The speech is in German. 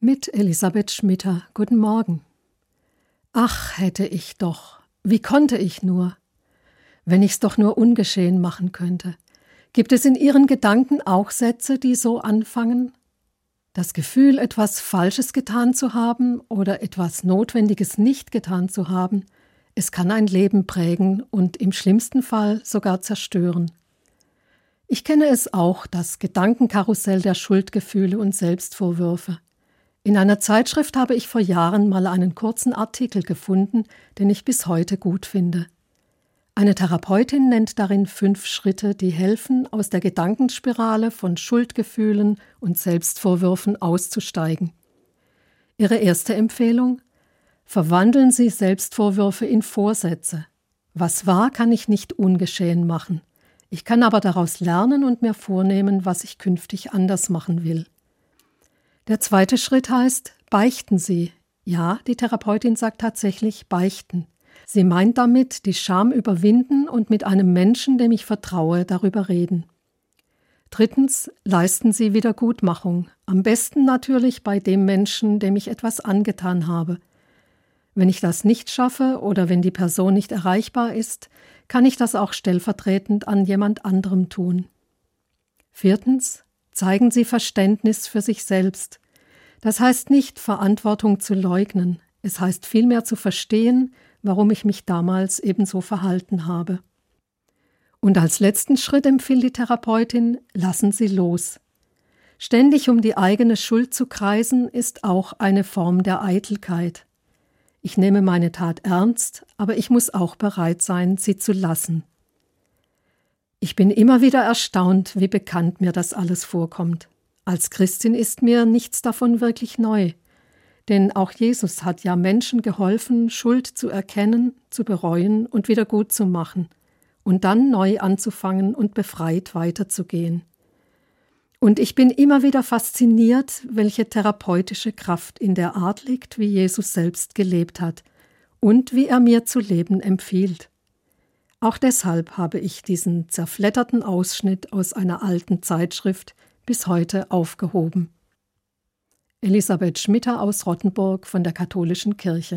Mit Elisabeth Schmitter. Guten Morgen. Ach, hätte ich doch. Wie konnte ich nur? Wenn ich's doch nur ungeschehen machen könnte. Gibt es in Ihren Gedanken auch Sätze, die so anfangen? Das Gefühl, etwas Falsches getan zu haben oder etwas Notwendiges nicht getan zu haben, es kann ein Leben prägen und im schlimmsten Fall sogar zerstören. Ich kenne es auch, das Gedankenkarussell der Schuldgefühle und Selbstvorwürfe. In einer Zeitschrift habe ich vor Jahren mal einen kurzen Artikel gefunden, den ich bis heute gut finde. Eine Therapeutin nennt darin fünf Schritte, die helfen, aus der Gedankenspirale von Schuldgefühlen und Selbstvorwürfen auszusteigen. Ihre erste Empfehlung? Verwandeln Sie Selbstvorwürfe in Vorsätze. Was war, kann ich nicht ungeschehen machen. Ich kann aber daraus lernen und mir vornehmen, was ich künftig anders machen will. Der zweite Schritt heißt, beichten Sie. Ja, die Therapeutin sagt tatsächlich beichten. Sie meint damit die Scham überwinden und mit einem Menschen, dem ich vertraue, darüber reden. Drittens, leisten Sie Wiedergutmachung. Am besten natürlich bei dem Menschen, dem ich etwas angetan habe. Wenn ich das nicht schaffe oder wenn die Person nicht erreichbar ist, kann ich das auch stellvertretend an jemand anderem tun. Viertens, Zeigen Sie Verständnis für sich selbst. Das heißt nicht, Verantwortung zu leugnen, es heißt vielmehr zu verstehen, warum ich mich damals ebenso verhalten habe. Und als letzten Schritt empfiehlt die Therapeutin, lassen Sie los. Ständig um die eigene Schuld zu kreisen, ist auch eine Form der Eitelkeit. Ich nehme meine Tat ernst, aber ich muss auch bereit sein, sie zu lassen. Ich bin immer wieder erstaunt, wie bekannt mir das alles vorkommt. Als Christin ist mir nichts davon wirklich neu. Denn auch Jesus hat ja Menschen geholfen, Schuld zu erkennen, zu bereuen und wieder gut zu machen und dann neu anzufangen und befreit weiterzugehen. Und ich bin immer wieder fasziniert, welche therapeutische Kraft in der Art liegt, wie Jesus selbst gelebt hat und wie er mir zu leben empfiehlt. Auch deshalb habe ich diesen zerfledderten Ausschnitt aus einer alten Zeitschrift bis heute aufgehoben. Elisabeth Schmitter aus Rottenburg von der Katholischen Kirche